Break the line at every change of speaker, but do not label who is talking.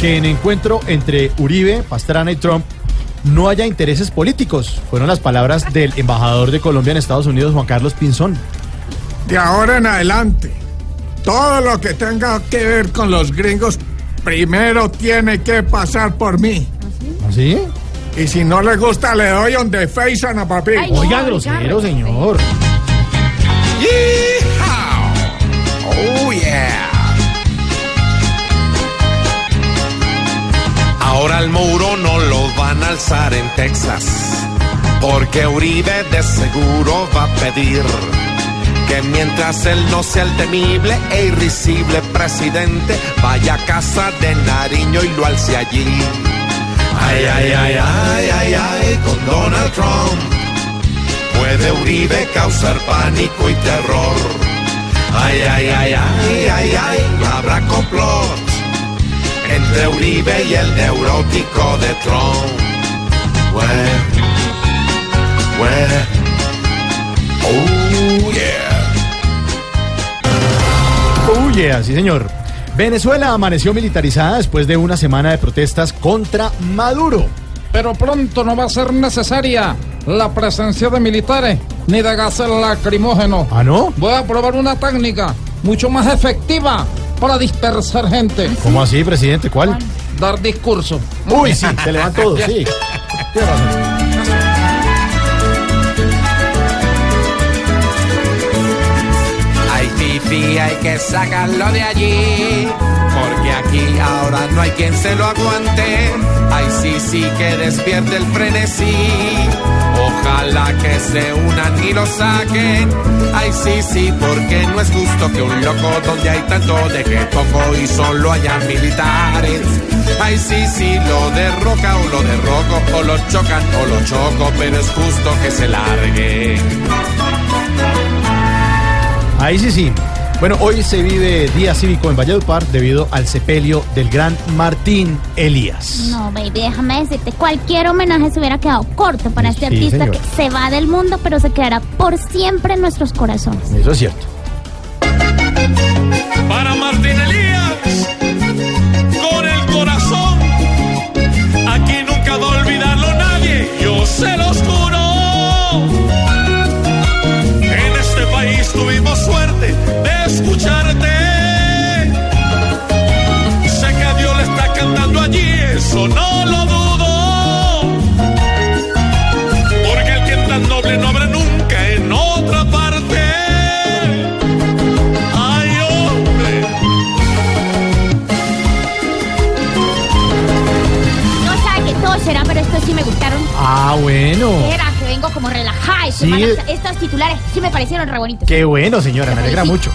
que en encuentro entre Uribe, Pastrana y Trump no haya intereses políticos. Fueron las palabras del embajador de Colombia en Estados Unidos, Juan Carlos Pinzón.
De ahora en adelante, todo lo que tenga que ver con los gringos, primero tiene que pasar por mí.
¿Así?
Y si no le gusta, le doy donde feisan a papi.
Ay,
Oiga,
No,
grosero,
oiga,
señor.
Yeehaw. Ahora el muro no lo van a alzar en Texas, porque Uribe de seguro va a pedir que mientras él no sea el temible e irrisible presidente, vaya a casa de Nariño y lo alce allí. Ay, ay, ay, ay, ay, ay, con Donald Trump puede Uribe causar pánico y terror. Ay, ay, ay, ay, ay, ay, habrá complot entre Uribe y el neurótico de Trump. Oh yeah.
Oh, yeah, sí, señor. Venezuela amaneció militarizada después de una semana de protestas contra Maduro.
Pero pronto no va a ser necesaria la presencia de militares ni de gases lacrimógenos.
¿Ah, no?
Voy a probar una técnica mucho más efectiva para dispersar gente.
¿Cómo así, presidente? ¿Cuál?
Dar discurso.
Uy, sí, se levantó todo, sí.
Ay, Fifi, hay que sacarlo de allí. Porque aquí ahora no hay quien se lo aguante. Ay, sí, sí, que despierte el frenesí. Ojalá que se unan y lo saquen. Ay, sí, sí, porque no es justo que un loco donde hay tanto deje poco y solo haya militares. Ay, sí, sí, lo derroca o lo derroco, o lo chocan o lo choco, pero es justo que se largue.
Ahí sí, sí. Bueno, hoy se vive Día Cívico en Valledupar debido al sepelio del gran Martín Elías.
No, baby, déjame decirte, cualquier homenaje se hubiera quedado corto para este
Sí,
artista
señor.
que se va del mundo, pero se quedará por siempre en nuestros corazones.
Eso es cierto.
para Martín Elías
Ah, bueno.
Era que vengo como relajada
Sí.
Estos titulares sí me parecieron re.
Qué bueno, señora, me alegra mucho.